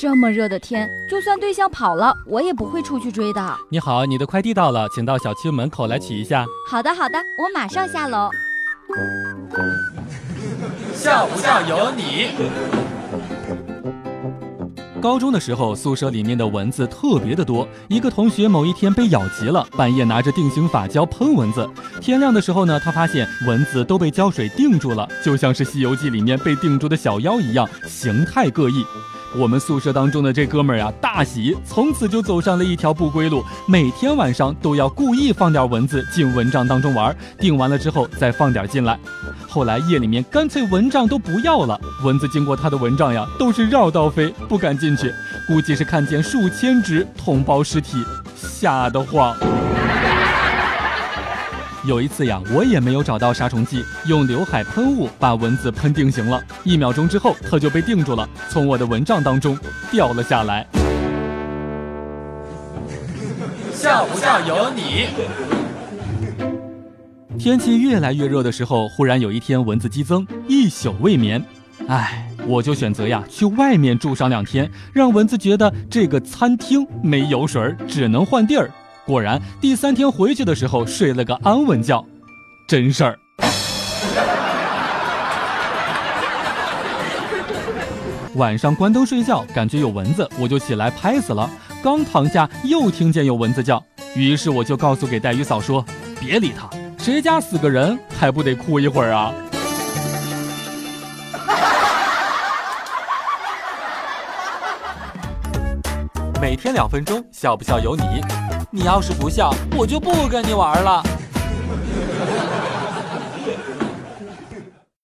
这么热的天，就算对象跑了，我也不会出去追的。你好，你的快递到了，请到小区门口来取一下。好的，好的，我马上下楼。笑不笑由你。高中的时候，宿舍里面的蚊子特别的多。一个同学某一天被咬急了，半夜拿着定型发胶喷蚊子。天亮的时候呢，他发现蚊子都被胶水定住了，就像是《西游记》里面被定住的小妖一样，形态各异。我们宿舍当中的这哥们儿呀，大喜，从此就走上了一条不归路，每天晚上都要故意放点蚊子进蚊帐当中玩，定完了之后再放点进来。后来夜里面干脆蚊帐都不要了，蚊子经过他的蚊帐呀，都是绕道飞，不敢进去。估计是看见数千只同胞尸体，吓得慌。有一次呀，我也没有找到杀虫剂，用刘海喷雾把蚊子喷定型了。一秒钟之后，它就被定住了，从我的蚊帐当中掉了下来。笑不笑由你。天气越来越热的时候，忽然有一天蚊子激增，一宿未眠。唉，我就选择呀去外面住上两天，让蚊子觉得这个餐厅没油水，只能换地儿。果然，第三天回去的时候睡了个安稳觉，真事儿。晚上关灯睡觉，感觉有蚊子，我就起来拍死了。刚躺下，又听见有蚊子叫，于是我就告诉给带鱼嫂说：“别理他，谁家死个人还不得哭一会儿啊？”每天两分钟，笑不笑由你。你要是不笑，我就不跟你玩了。